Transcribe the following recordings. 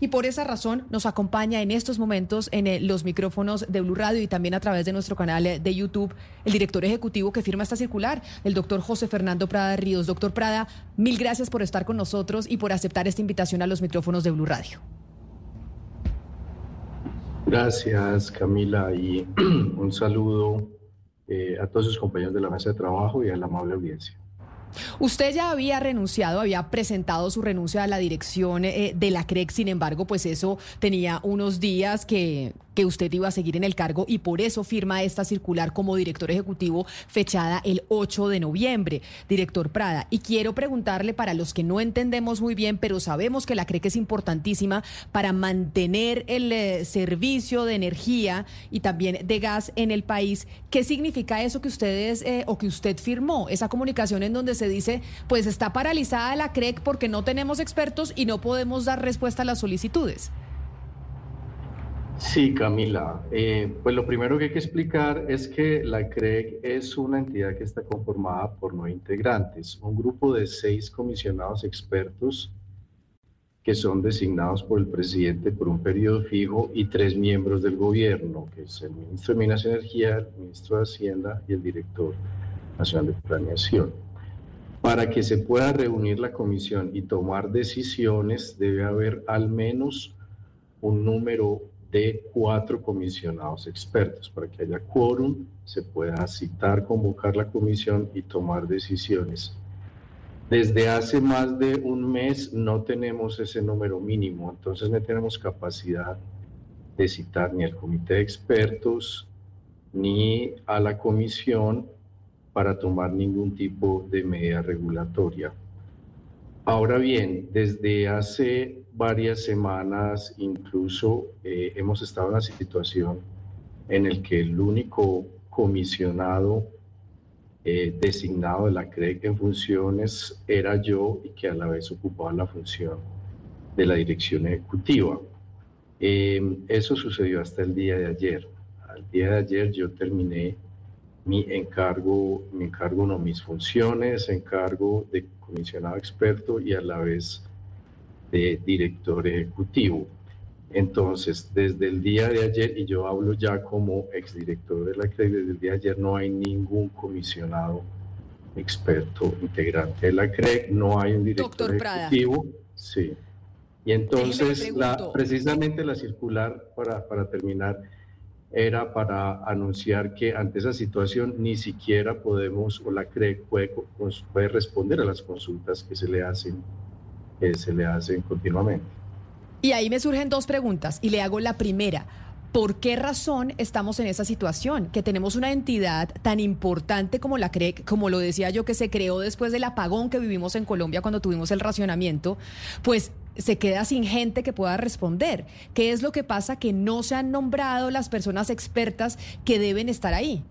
Y por esa razón nos acompaña en estos momentos en eh, los micrófonos de Blue Radio y también a través de nuestro canal eh, de YouTube el director ejecutivo que firma esta circular, el doctor José Fernando Prada Ríos. Doctor Prada, mil gracias por estar con nosotros y por aceptar esta invitación a los micrófonos de Blue Radio. Gracias, Camila, y un saludo eh, a todos sus compañeros de la mesa de trabajo y a la amable audiencia. Usted ya había renunciado, había presentado su renuncia a la dirección eh, de la CREC, sin embargo, pues eso tenía unos días que, que usted iba a seguir en el cargo y por eso firma esta circular como director ejecutivo fechada el 8 de noviembre, director Prada. Y quiero preguntarle para los que no entendemos muy bien, pero sabemos que la CREC es importantísima para mantener el eh, servicio de energía y también de gas en el país, ¿qué significa eso que ustedes eh, o que usted firmó? Esa comunicación en donde se dice, pues está paralizada la CREC porque no tenemos expertos y no podemos dar respuesta a las solicitudes. Sí, Camila. Eh, pues lo primero que hay que explicar es que la CREG es una entidad que está conformada por nueve integrantes, un grupo de seis comisionados expertos que son designados por el presidente por un periodo fijo y tres miembros del gobierno, que es el ministro de Minas y Energía, el ministro de Hacienda y el director nacional de planeación. Para que se pueda reunir la comisión y tomar decisiones debe haber al menos un número de cuatro comisionados expertos para que haya quórum, se pueda citar, convocar la comisión y tomar decisiones. Desde hace más de un mes no tenemos ese número mínimo, entonces no tenemos capacidad de citar ni al comité de expertos ni a la comisión para tomar ningún tipo de medida regulatoria. Ahora bien, desde hace varias semanas incluso eh, hemos estado en una situación en el que el único comisionado eh, designado de la CREC en funciones era yo y que a la vez ocupaba la función de la dirección ejecutiva. Eh, eso sucedió hasta el día de ayer. Al día de ayer yo terminé mi encargo, mi encargo no, mis funciones, encargo de comisionado experto y a la vez de director ejecutivo. Entonces, desde el día de ayer, y yo hablo ya como exdirector de la CREC, desde el día de ayer no hay ningún comisionado experto integrante de la CREC, no hay un director ejecutivo. Sí. Y entonces, la, precisamente la circular, para, para terminar, era para anunciar que ante esa situación ni siquiera podemos, o la CREC puede, puede responder a las consultas que se le hacen que se le hacen continuamente. Y ahí me surgen dos preguntas y le hago la primera. ¿Por qué razón estamos en esa situación? Que tenemos una entidad tan importante como la CREC, como lo decía yo, que se creó después del apagón que vivimos en Colombia cuando tuvimos el racionamiento, pues se queda sin gente que pueda responder. ¿Qué es lo que pasa? Que no se han nombrado las personas expertas que deben estar ahí.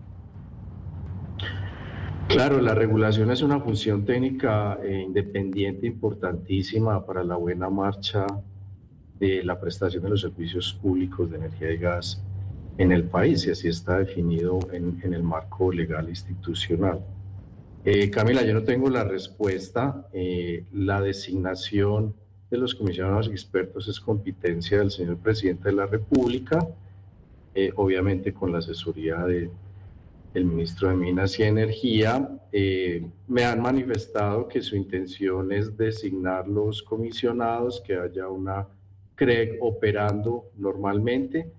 Claro, la regulación es una función técnica eh, independiente importantísima para la buena marcha de la prestación de los servicios públicos de energía y gas en el país y así está definido en, el marco legal institucional. Eh, Camila, yo no tengo la respuesta. Eh, la designación de los comisionados expertos es competencia del señor presidente de la República, obviamente con la asesoría de, el ministro de Minas y Energía, eh, me han manifestado que su intención es designar los comisionados, que haya una CREG operando normalmente,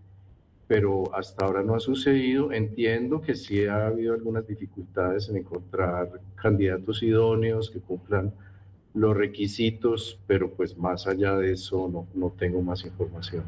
pero hasta ahora no ha sucedido. Entiendo que sí ha habido algunas dificultades en encontrar candidatos idóneos que cumplan los requisitos, pero pues más allá de eso no, no tengo más información.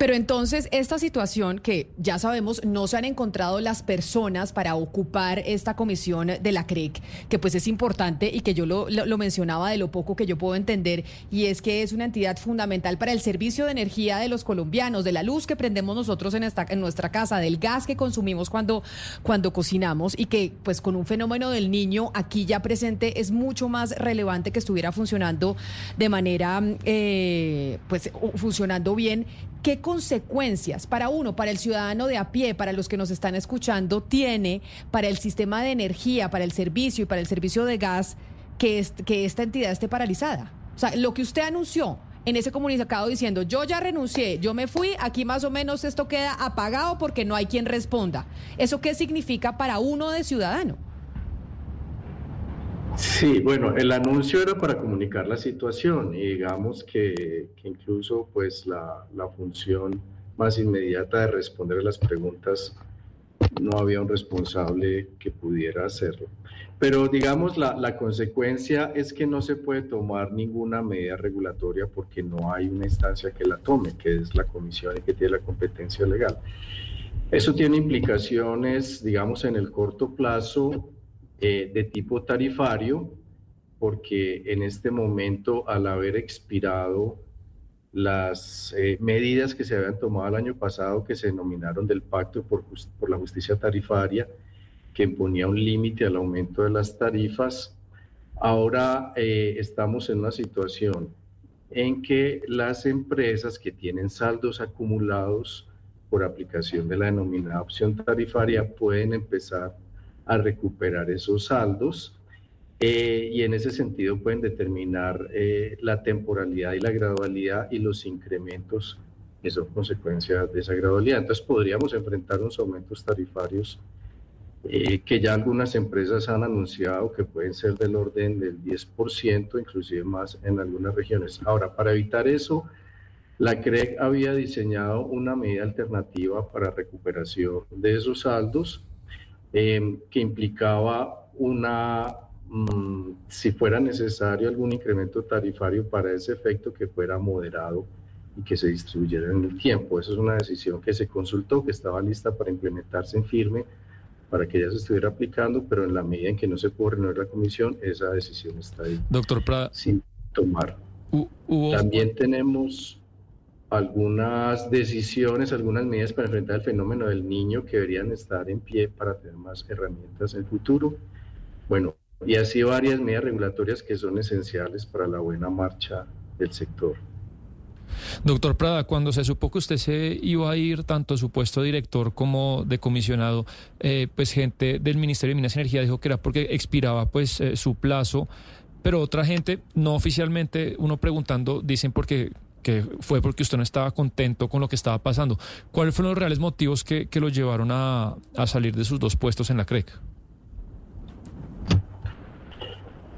Pero entonces, esta situación que ya sabemos, no se han encontrado las personas para ocupar esta comisión de la CREC, que pues es importante y que yo lo, mencionaba de lo poco que yo puedo entender, y es que es una entidad fundamental para el servicio de energía de los colombianos, de la luz que prendemos nosotros en, esta, en nuestra casa, del gas que consumimos cuando, cuando cocinamos, y que pues con un fenómeno del niño aquí ya presente es mucho más relevante que estuviera funcionando de manera, eh, pues funcionando bien. ¿Qué consecuencias para uno, para el ciudadano de a pie, para los que nos están escuchando, tiene para el sistema de energía, para el servicio y para el servicio de gas que, que esta entidad esté paralizada? O sea, lo que usted anunció en ese comunicado diciendo, yo ya renuncié, yo me fui, aquí más o menos esto queda apagado porque no hay quien responda. ¿Eso qué significa para uno de ciudadano? Sí, bueno, el anuncio era para comunicar la situación y digamos que, incluso pues la, la, función más inmediata de responder a las preguntas no había un responsable que pudiera hacerlo. Pero digamos, la, la, consecuencia es que no se puede tomar ninguna medida regulatoria porque no hay una instancia que la tome, que es la comisión y que tiene la competencia legal. Eso tiene implicaciones, digamos, en el corto plazo eh, de tipo tarifario, porque en este momento, al haber expirado las eh, medidas que se habían tomado el año pasado, que se denominaron del Pacto por, la Justicia Tarifaria, que imponía un límite al aumento de las tarifas, ahora eh, estamos en una situación en que las empresas que tienen saldos acumulados por aplicación de la denominada opción tarifaria pueden empezar a recuperar esos saldos eh, y en ese sentido pueden determinar eh, la temporalidad y la gradualidad y los incrementos que son consecuencias de esa gradualidad. Entonces podríamos enfrentar unos aumentos tarifarios eh, que ya algunas empresas han anunciado que pueden ser del orden del 10%, inclusive más en algunas regiones. Ahora, para evitar eso, la CREC había diseñado una medida alternativa para recuperación de esos saldos Em, que implicaba una, mm, si fuera necesario algún incremento tarifario para ese efecto que fuera moderado y que se distribuyera en el tiempo. Esa es una decisión que se consultó, que estaba lista para implementarse en firme para que ya se estuviera aplicando, pero en la medida en que no se pudo renovar la comisión, esa decisión está ahí. Doctor Prada. Sin tomar. También tenemos algunas decisiones, algunas medidas para enfrentar el fenómeno del niño que deberían estar en pie para tener más herramientas en el futuro. Bueno, y así varias medidas regulatorias que son esenciales para la buena marcha del sector. Doctor Prada, cuando se supo que usted se iba a ir, tanto su puesto director como de comisionado, eh, pues gente del Ministerio de Minas y Energía dijo que era porque expiraba pues eh, su plazo, pero otra gente, no oficialmente, uno preguntando, dicen porque que fue porque usted no estaba contento con lo que estaba pasando. ¿Cuáles fueron los reales motivos que, que lo llevaron a, a, salir de sus dos puestos en la CREC?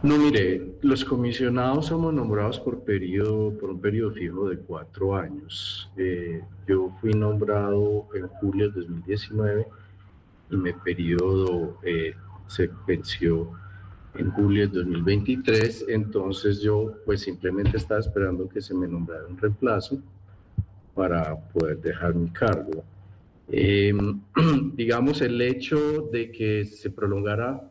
No, mire, los comisionados somos nombrados por, periodo, por un periodo fijo de cuatro años. Eh, yo fui nombrado en julio de 2019 y mi periodo eh, se venció en julio de 2023, entonces yo pues simplemente estaba esperando que se me nombrara un reemplazo para poder dejar mi cargo. Em, digamos, el hecho de que se prolongara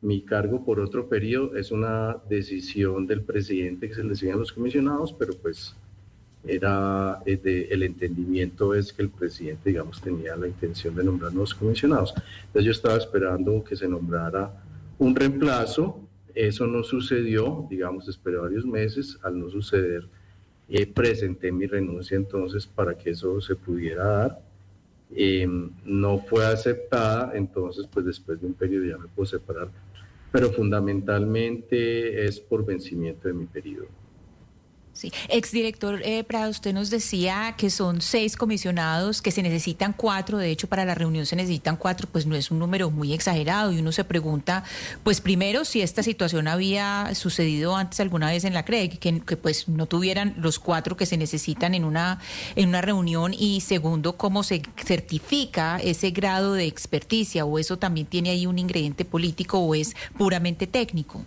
mi cargo por otro periodo es una decisión del presidente que se le decían los comisionados, pero pues era eh, el entendimiento es que el presidente, digamos, tenía la intención de nombrar nuevos comisionados. Entonces yo estaba esperando que se nombrara un reemplazo. Eso no sucedió, digamos, esperé varios meses. Al no suceder, eh, presenté mi renuncia entonces para que eso se pudiera dar. Em, no fue aceptada, entonces pues después de un periodo ya me puedo separar, pero fundamentalmente es por vencimiento de mi periodo. Sí, exdirector eh, Prado, usted nos decía que son seis comisionados, que se necesitan cuatro, de hecho para la reunión se necesitan cuatro, pues no es un número muy exagerado y uno se pregunta, pues primero si esta situación había sucedido antes alguna vez en la CREG, que, que, pues no tuvieran los cuatro que se necesitan en una, en una reunión y segundo, cómo se certifica ese grado de experticia o eso también tiene ahí un ingrediente político o es puramente técnico.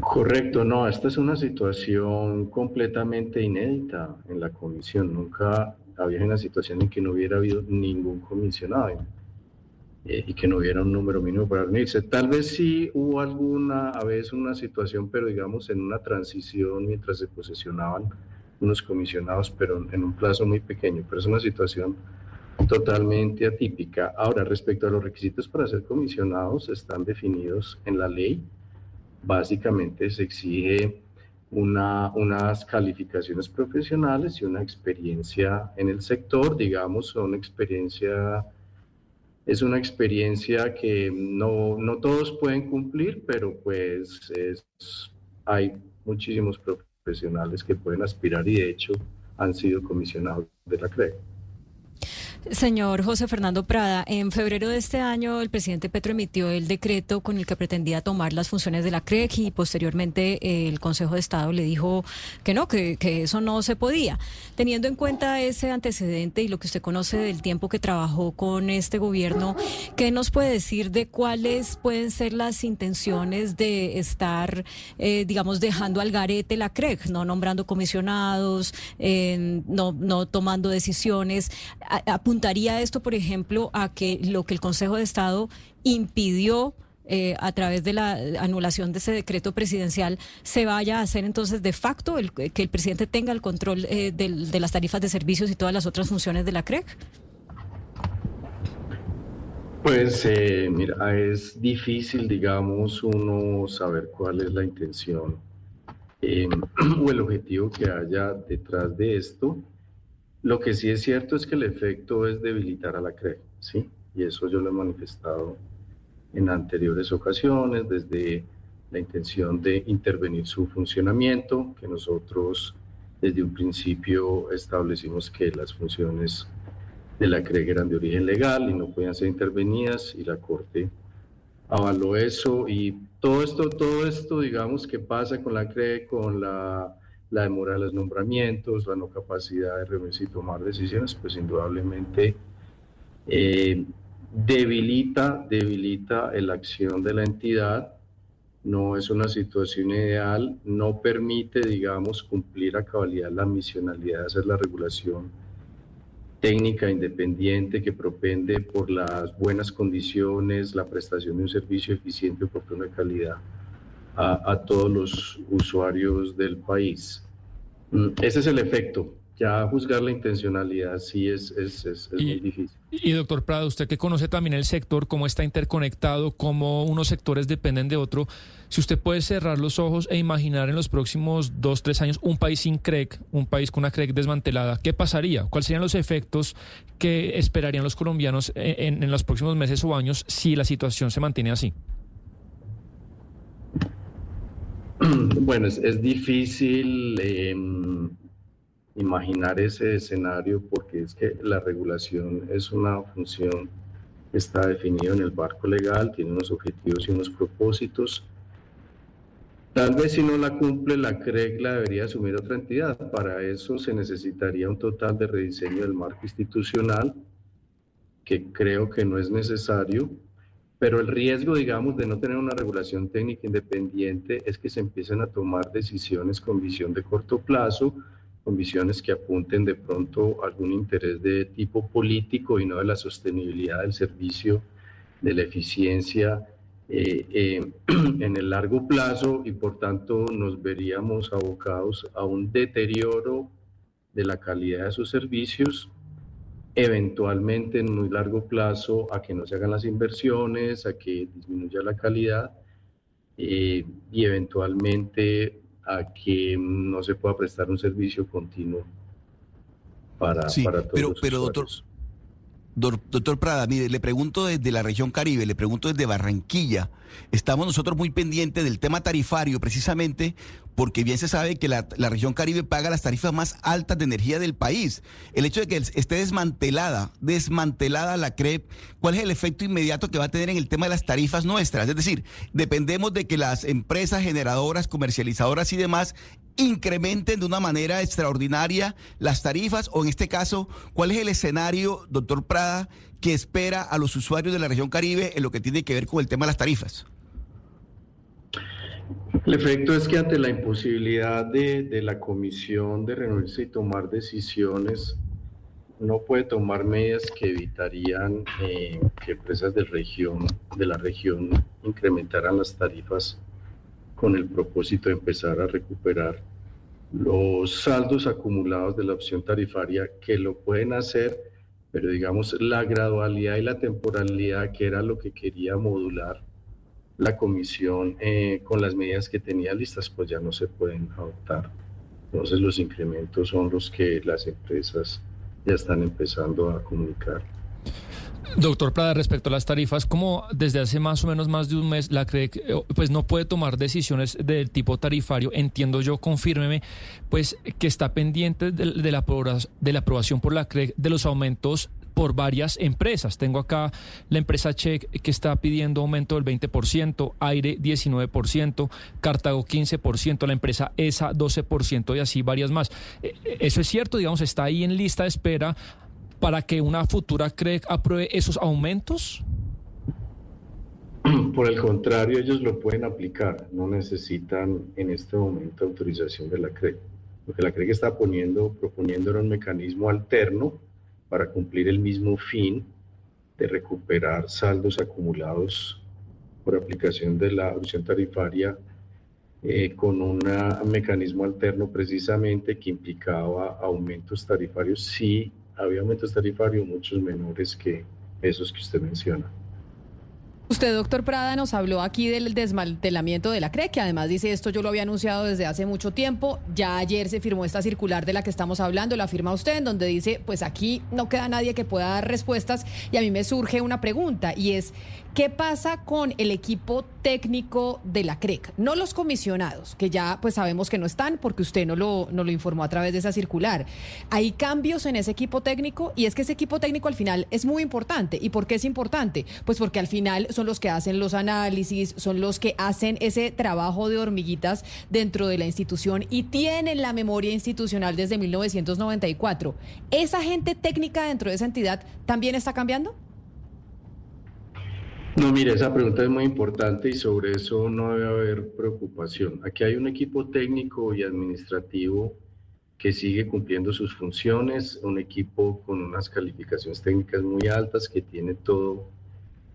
Correcto, no, esta es una situación completamente inédita en la comisión. Nunca había una situación en que no hubiera habido ningún comisionado eh, y que no hubiera un número mínimo para reunirse. Tal vez sí hubo alguna, a veces una situación, pero digamos en una transición mientras se posesionaban unos comisionados, pero en un plazo muy pequeño. Pero es una situación totalmente atípica. Ahora, respecto a los requisitos para ser comisionados, están definidos en la ley básicamente se exige una, unas calificaciones profesionales y una experiencia en el sector, digamos, una experiencia, es una experiencia que no, no todos pueden cumplir, pero pues es, hay muchísimos profesionales que pueden aspirar y de hecho han sido comisionados de la CRE. Señor José Fernando Prada, en febrero de este año el presidente Petro emitió el decreto con el que pretendía tomar las funciones de la CREC y posteriormente eh, el Consejo de Estado le dijo que no, que, eso no se podía. Teniendo en cuenta ese antecedente y lo que usted conoce del tiempo que trabajó con este gobierno, ¿qué nos puede decir de cuáles pueden ser las intenciones de estar, eh, digamos, dejando al garete la CREC, no nombrando comisionados, eh, no, no tomando decisiones? A, apuntaría esto, por ejemplo, a que lo que el Consejo de Estado impidió eh, a través de la anulación de ese decreto presidencial se vaya a hacer entonces de facto el, que el presidente tenga el control eh, de las tarifas de servicios y todas las otras funciones de la CREC? Pues eh, mira, es difícil, digamos, uno saber cuál es la intención o el objetivo que haya detrás de esto. Lo que sí es cierto es que el efecto es debilitar a la CRE, ¿sí? Y eso yo lo he manifestado en anteriores ocasiones, desde la intención de intervenir su funcionamiento, que nosotros desde un principio establecimos que las funciones de la CRE eran de origen legal y no podían ser intervenidas y la Corte avaló eso y todo esto, todo esto, digamos, que pasa con la CRE, con la la demora de los nombramientos, la no capacidad de reunirse y tomar decisiones, pues indudablemente eh, debilita, debilita la acción de la entidad, no es una situación ideal, no permite, digamos, cumplir a cabalidad la misionalidad de hacer la regulación técnica independiente que propende por las buenas condiciones, la prestación de un servicio eficiente, oportuno de calidad a, todos los usuarios del país. Mm, ese es el efecto. Ya juzgar la intencionalidad sí es, es, es, muy difícil. Y doctor Prado, usted que conoce también el sector, cómo está interconectado, cómo unos sectores dependen de otro, si usted puede cerrar los ojos e imaginar en los próximos dos, tres años un país sin CREC, un país con una CREC desmantelada, ¿qué pasaría? ¿Cuáles serían los efectos que esperarían los colombianos en, en los próximos meses o años si la situación se mantiene así? Bueno, es, difícil em, imaginar ese escenario porque es que la regulación es una función que está definida en el barco legal, tiene unos objetivos y unos propósitos. Tal vez si no la cumple, la CREC la debería asumir otra entidad. Para eso se necesitaría un total de rediseño del marco institucional, que creo que no es necesario pero el riesgo, digamos, de no tener una regulación técnica independiente es que se empiecen a tomar decisiones con visión de corto plazo, con visiones que apunten de pronto a algún interés de tipo político y no de la sostenibilidad del servicio, de la eficiencia eh, eh, en el largo plazo y por tanto nos veríamos abocados a un deterioro de la calidad de sus servicios eventualmente en muy largo plazo a que no se hagan las inversiones, a que disminuya la calidad eh, y eventualmente a que no se pueda prestar un servicio continuo para, para todos pero, pero doctor, Doctor Prada, mire, le pregunto desde la región Caribe, le pregunto desde Barranquilla. Estamos nosotros muy pendientes del tema tarifario, precisamente porque bien se sabe que la, región Caribe paga las tarifas más altas de energía del país. El hecho de que esté desmantelada, desmantelada la CREP, ¿cuál es el efecto inmediato que va a tener en el tema de las tarifas nuestras? Es decir, dependemos de que las empresas generadoras, comercializadoras y demás incrementen de una manera extraordinaria las tarifas o en este caso, ¿cuál es el escenario, doctor Prada, que espera a los usuarios de la región Caribe en lo que tiene que ver con el tema de las tarifas? El efecto es que ante la imposibilidad de, la comisión de reunirse y tomar decisiones, no puede tomar medidas que evitarían eh, que empresas de, región, de la región incrementaran las tarifas con el propósito de empezar a recuperar los saldos acumulados de la opción tarifaria que lo pueden hacer, pero digamos la gradualidad y la temporalidad que era lo que quería modular la comisión eh, con las medidas que tenía listas, pues ya no se pueden adoptar. Entonces los incrementos son los que las empresas ya están empezando a comunicar. Doctor Prada, respecto a las tarifas, como desde hace más o menos más de un mes la CREC eh, pues no puede tomar decisiones del tipo tarifario, entiendo yo, confírmeme, pues que está pendiente de, la, de la aprobación por la CREC de los aumentos por varias empresas. Tengo acá la empresa Check que está pidiendo aumento del 20%, Aire 19%, Cartago 15%, la empresa ESA 12% y así varias más. Eh, eh, eso es cierto, digamos, está ahí en lista de espera para que una futura CREC apruebe esos aumentos? Por el contrario, ellos lo pueden aplicar, no necesitan en este momento autorización de la CREC. Lo que la CREC está poniendo, proponiendo era un mecanismo alterno para cumplir el mismo fin de recuperar saldos acumulados por aplicación de la opción tarifaria eh, con un mecanismo alterno precisamente que implicaba aumentos tarifarios si había aumentos tarifarios muchos menores que esos que usted menciona. Usted, doctor Prada, nos habló aquí del desmantelamiento de la CRE, que además dice esto yo lo había anunciado desde hace mucho tiempo. Ya ayer se firmó esta circular de la que estamos hablando, la firma usted, en donde dice, pues aquí no queda nadie que pueda dar respuestas. Y a mí me surge una pregunta, y es, ¿qué pasa con el equipo técnico de la CREC? No los comisionados, que ya pues sabemos que no están porque usted no lo, no lo informó a través de esa circular. Hay cambios en ese equipo técnico y es que ese equipo técnico al final es muy importante. ¿Y por qué es importante? Pues porque al final son los que hacen los análisis, son los que hacen ese trabajo de hormiguitas dentro de la institución y tienen la memoria institucional desde 1994. ¿Esa gente técnica dentro de esa entidad también está cambiando? No, mire, esa pregunta es muy importante y sobre eso no debe haber preocupación. Aquí hay un equipo técnico y administrativo que sigue cumpliendo sus funciones, un equipo con unas calificaciones técnicas muy altas que tiene todo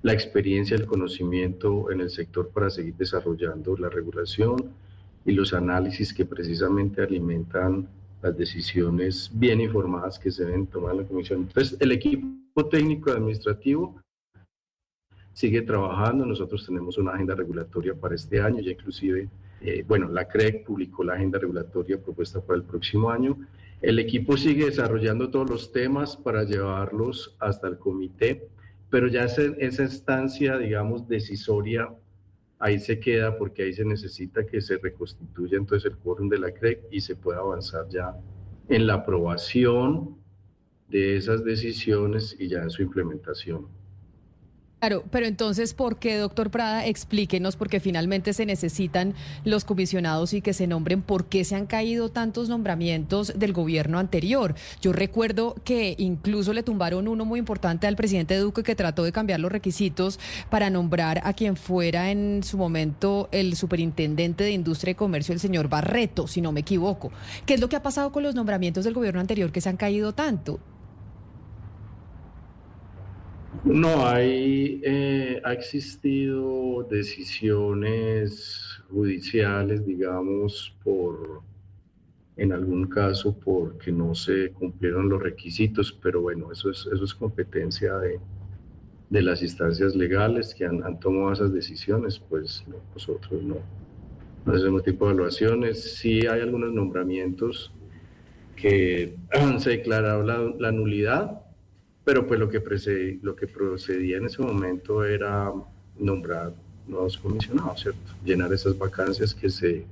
la experiencia, el conocimiento en el sector para seguir desarrollando la regulación y los análisis que precisamente alimentan las decisiones bien informadas que se deben tomar en la comisión. Entonces, el equipo técnico administrativo sigue trabajando. Nosotros tenemos una agenda regulatoria para este año, ya inclusive, eh, bueno, la CREC publicó la agenda regulatoria propuesta para el próximo año. El equipo sigue desarrollando todos los temas para llevarlos hasta el comité pero ya esa, esa instancia, digamos, decisoria, ahí se queda porque ahí se necesita que se reconstituya entonces el quórum de la CREC y se pueda avanzar ya en la aprobación de esas decisiones y ya en su implementación. Claro, pero entonces, ¿por qué, doctor Prada? Explíquenos, porque finalmente se necesitan los comisionados y que se nombren, ¿por qué se han caído tantos nombramientos del gobierno anterior? Yo recuerdo que incluso le tumbaron uno muy importante al presidente Duque que trató de cambiar los requisitos para nombrar a quien fuera en su momento el superintendente de Industria y Comercio, el señor Barreto, si no me equivoco. ¿Qué es lo que ha pasado con los nombramientos del gobierno anterior que se han caído tanto? No, hay, eh, ha existido decisiones judiciales, digamos, por, en algún caso, porque no se cumplieron los requisitos, pero bueno, eso es, eso es competencia de, de las instancias legales que han, tomado esas decisiones, pues nosotros no, no hacemos tipo de evaluaciones. Sí hay algunos nombramientos que se declarado la, la nulidad, pero pues lo que, lo que procedía en ese momento era nombrar nuevos comisionados, ¿cierto? Llenar esas vacancias que se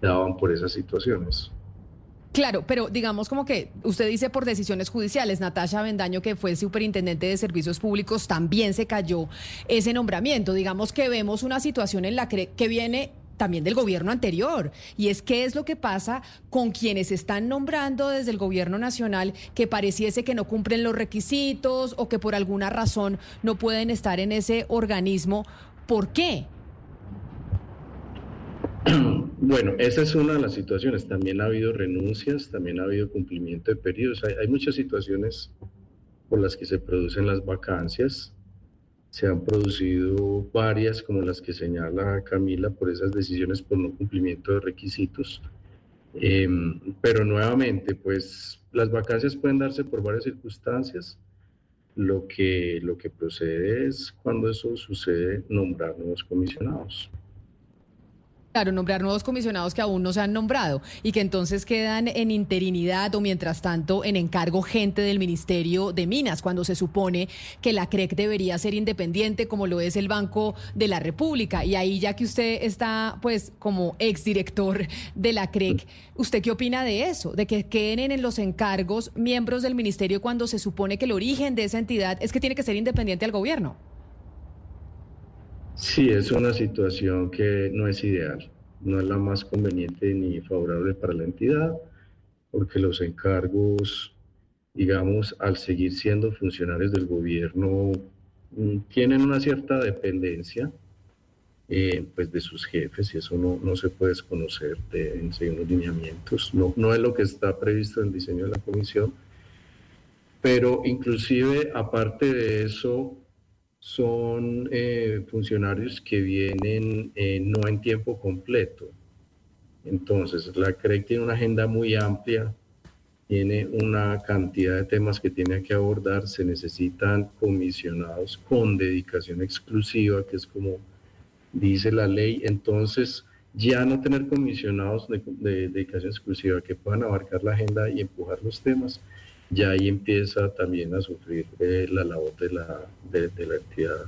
daban por esas situaciones. Claro, pero digamos como que usted dice por decisiones judiciales, Natasha Bendaño, que fue superintendente de servicios públicos, también se cayó ese nombramiento. Digamos que vemos una situación en la que viene también del gobierno anterior. Y es qué es lo que pasa con quienes están nombrando desde el gobierno nacional que pareciese que no cumplen los requisitos o que por alguna razón no pueden estar en ese organismo. ¿Por qué? Bueno, esa es una de las situaciones. También ha habido renuncias, también ha habido cumplimiento de periodos. Hay, hay muchas situaciones por las que se producen las vacancias se han producido varias, como las que señala Camila, por esas decisiones por no cumplimiento de requisitos. Em, pero nuevamente, pues las vacancias pueden darse por varias circunstancias. Lo que, lo que procede es, cuando eso sucede, nombrar nuevos comisionados. Claro, nombrar nuevos comisionados que aún no se han nombrado y que entonces quedan en interinidad o mientras tanto en encargo gente del Ministerio de Minas, cuando se supone que la CREC debería ser independiente como lo es el Banco de la República. Y ahí ya que usted está pues como exdirector de la CREC, ¿usted qué opina de eso? De que queden en los encargos miembros del ministerio cuando se supone que el origen de esa entidad es que tiene que ser independiente al gobierno. Sí, es una situación que no es ideal, no es la más conveniente ni favorable para la entidad, porque los encargos, digamos, al seguir siendo funcionarios del gobierno, mm, tienen una cierta dependencia eh, pues de sus jefes y eso no, no se puede desconocer, en seguir los lineamientos. No, no es lo que está previsto en el diseño de la comisión, pero inclusive aparte de eso, son eh, funcionarios que vienen eh, no en tiempo completo. Entonces, la CREC tiene una agenda muy amplia, tiene una cantidad de temas que tiene que abordar, se necesitan comisionados con dedicación exclusiva, que es como dice la ley. Entonces, ya no tener comisionados de, de dedicación exclusiva que puedan abarcar la agenda y empujar los temas, ya ahí empieza también a sufrir eh, la labor de la, de, la entidad.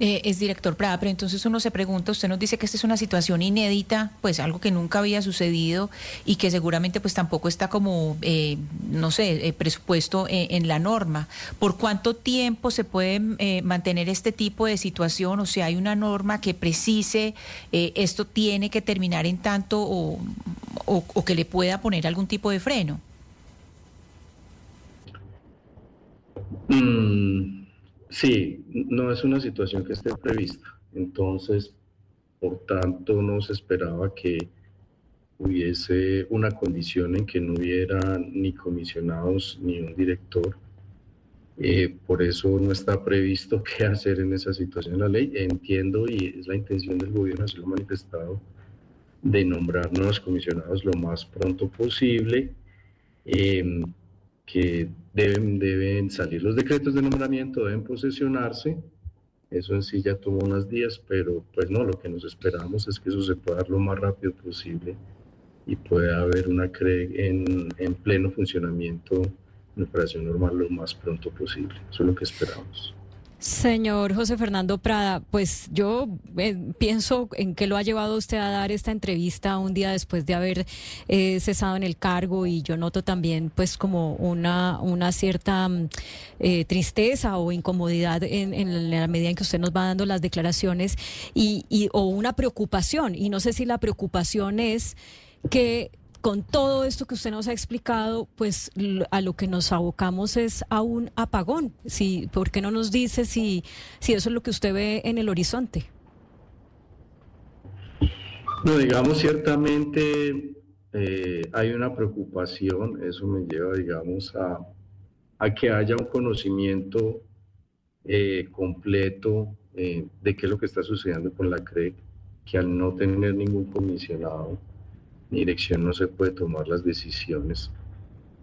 Eh, es director Prada, pero entonces uno se pregunta, usted nos dice que esta es una situación inédita, pues algo que nunca había sucedido y que seguramente pues tampoco está como, eh, no sé, presupuesto en, la norma. ¿Por cuánto tiempo se puede mantener este tipo de situación? O sea, hay una norma que precise esto tiene que terminar en tanto o, o, que le pueda poner algún tipo de freno? Mm, sí, no es una situación que esté prevista. Entonces, por tanto, no se esperaba que hubiese una condición en que no hubiera ni comisionados ni un director. Eh, por eso no está previsto qué hacer en esa situación la ley. Entiendo y es la intención del gobierno, así lo manifestado, de nombrar nuevos comisionados lo más pronto posible, em, que deben, deben salir los decretos de nombramiento, deben posesionarse. Eso en sí ya tomó unos días, pero pues no, lo que nos esperamos es que eso se pueda dar lo más rápido posible y pueda haber una CRE en, en pleno funcionamiento en operación normal lo más pronto posible. Eso es lo que esperamos. Señor José Fernando Prada, pues yo eh, pienso en qué lo ha llevado usted a dar esta entrevista un día después de haber eh, cesado en el cargo y yo noto también pues como una, una cierta mm, eh, tristeza o incomodidad en, en, la medida en que usted nos va dando las declaraciones y, y o una preocupación. Y no sé si la preocupación es que con todo esto que usted nos ha explicado, pues a lo que nos abocamos es a un apagón. Si, ¿Por qué no nos dice si, si eso es lo que usted ve en el horizonte? No, digamos, ciertamente eh, hay una preocupación, eso me lleva, digamos, a, a que haya un conocimiento eh, completo eh, de qué es lo que está sucediendo con la CREC, que al no tener ningún comisionado, dirección no se puede tomar las decisiones,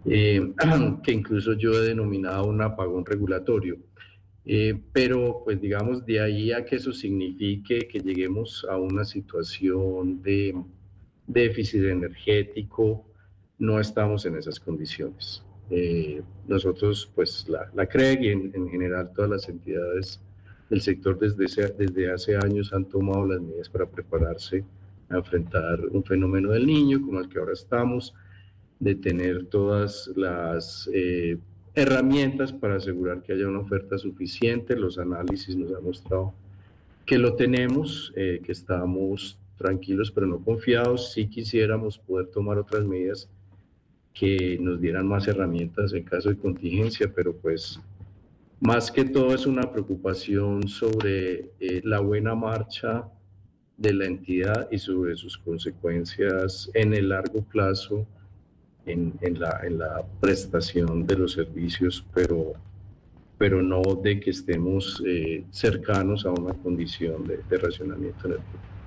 eh, que incluso yo he denominado un apagón regulatorio. Eh, pero, pues digamos, de ahí a que eso signifique que lleguemos a una situación de déficit energético, no estamos en esas condiciones. Eh, nosotros, pues la, la CREG y en, general todas las entidades del sector desde, desde hace años han tomado las medidas para prepararse a enfrentar un fenómeno del niño como el que ahora estamos, de tener todas las eh, herramientas para asegurar que haya una oferta suficiente. Los análisis nos han mostrado que lo tenemos, eh, que estamos tranquilos pero no confiados. Si quisiéramos poder tomar otras medidas que nos dieran más herramientas en caso de contingencia, pero pues más que todo es una preocupación sobre eh, la buena marcha de la entidad y sobre sus consecuencias en el largo plazo en, la, en la, prestación de los servicios, pero, pero no de que estemos eh, cercanos a una condición de, de racionamiento energético.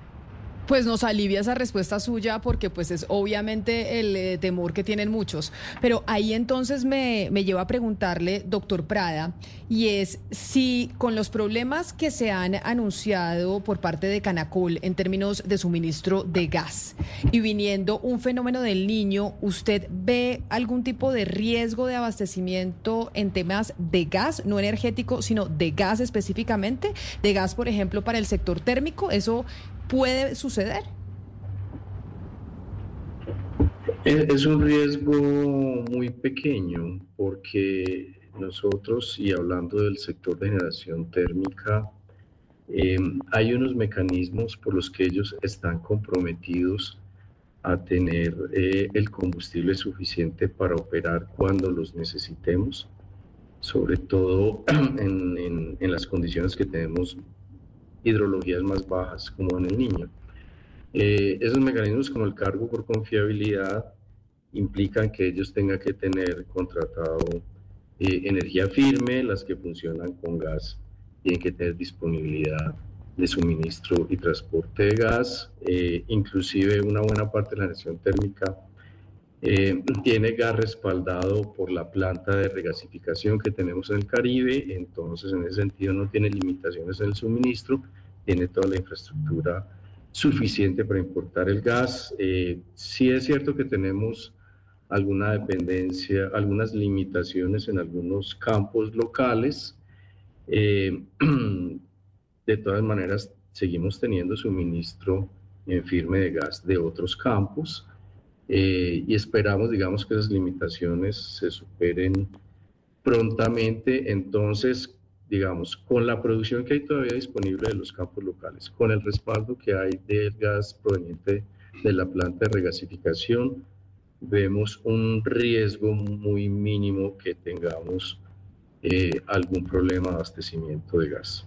Pues nos alivia esa respuesta suya porque pues es obviamente el eh, temor que tienen muchos. Pero ahí entonces me, me lleva a preguntarle, doctor Prada, y es si con los problemas que se han anunciado por parte de Canacol en términos de suministro de gas y viniendo un fenómeno del niño, ¿usted ve algún tipo de riesgo de abastecimiento en temas de gas, no energético, sino de gas específicamente? De gas, por ejemplo, para el sector térmico, ¿eso puede suceder? Es un riesgo muy pequeño porque nosotros, y hablando del sector de generación térmica, eh, hay unos mecanismos por los que ellos están comprometidos a tener eh, el combustible suficiente para operar cuando los necesitemos, sobre todo en las condiciones que tenemos hidrologías más bajas, como en el niño. Eh, esos mecanismos como el cargo por confiabilidad implican que ellos tengan que tener contratado eh, energía firme, las que funcionan con gas tienen que tener disponibilidad de suministro y transporte de gas, eh, inclusive una buena parte de la energía térmica tiene gas respaldado por la planta de regasificación que tenemos en el Caribe, entonces en ese sentido no tiene limitaciones en el suministro, tiene toda la infraestructura suficiente para importar el gas. Eh, sí es cierto que tenemos alguna dependencia, algunas limitaciones en algunos campos locales. Eh, de todas maneras, seguimos teniendo suministro en firme de gas de otros campos. Eh, y esperamos, digamos, que esas limitaciones se superen prontamente. Entonces, digamos, con la producción que hay todavía disponible de los campos locales, con el respaldo que hay del gas proveniente de la planta de regasificación, vemos un riesgo muy mínimo que tengamos eh, algún problema de abastecimiento de gas.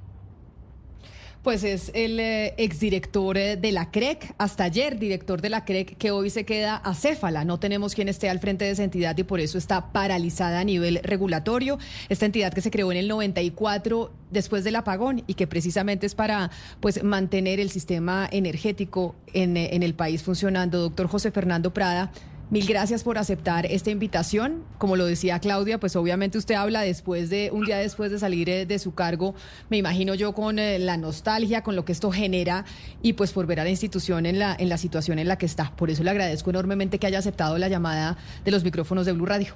Pues es el eh, exdirector eh, de la CREC, hasta ayer director de la CREC, que hoy se queda acéfala. No tenemos quien esté al frente de esa entidad y por eso está paralizada a nivel regulatorio. Esta entidad que se creó en el 94 después del apagón y que precisamente es para pues mantener el sistema energético en, en el país funcionando. Doctor José Fernando Prada. Mil gracias por aceptar esta invitación. Como lo decía Claudia, pues obviamente usted habla después de un día después de salir eh, de su cargo, me imagino yo con eh, la nostalgia, con lo que esto genera y pues por ver a la institución en la en la situación en la que está. Por eso le agradezco enormemente que haya aceptado la llamada de los micrófonos de Blue Radio.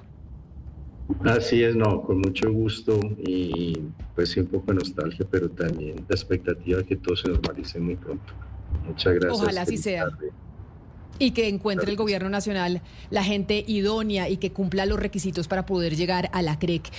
Así es, no, con mucho gusto y pues sí un poco de nostalgia, pero también la expectativa de que todo se normalice muy pronto. Muchas gracias. Ojalá así sea y que encuentre el gobierno nacional la gente idónea y que cumpla los requisitos para poder llegar a la CREC.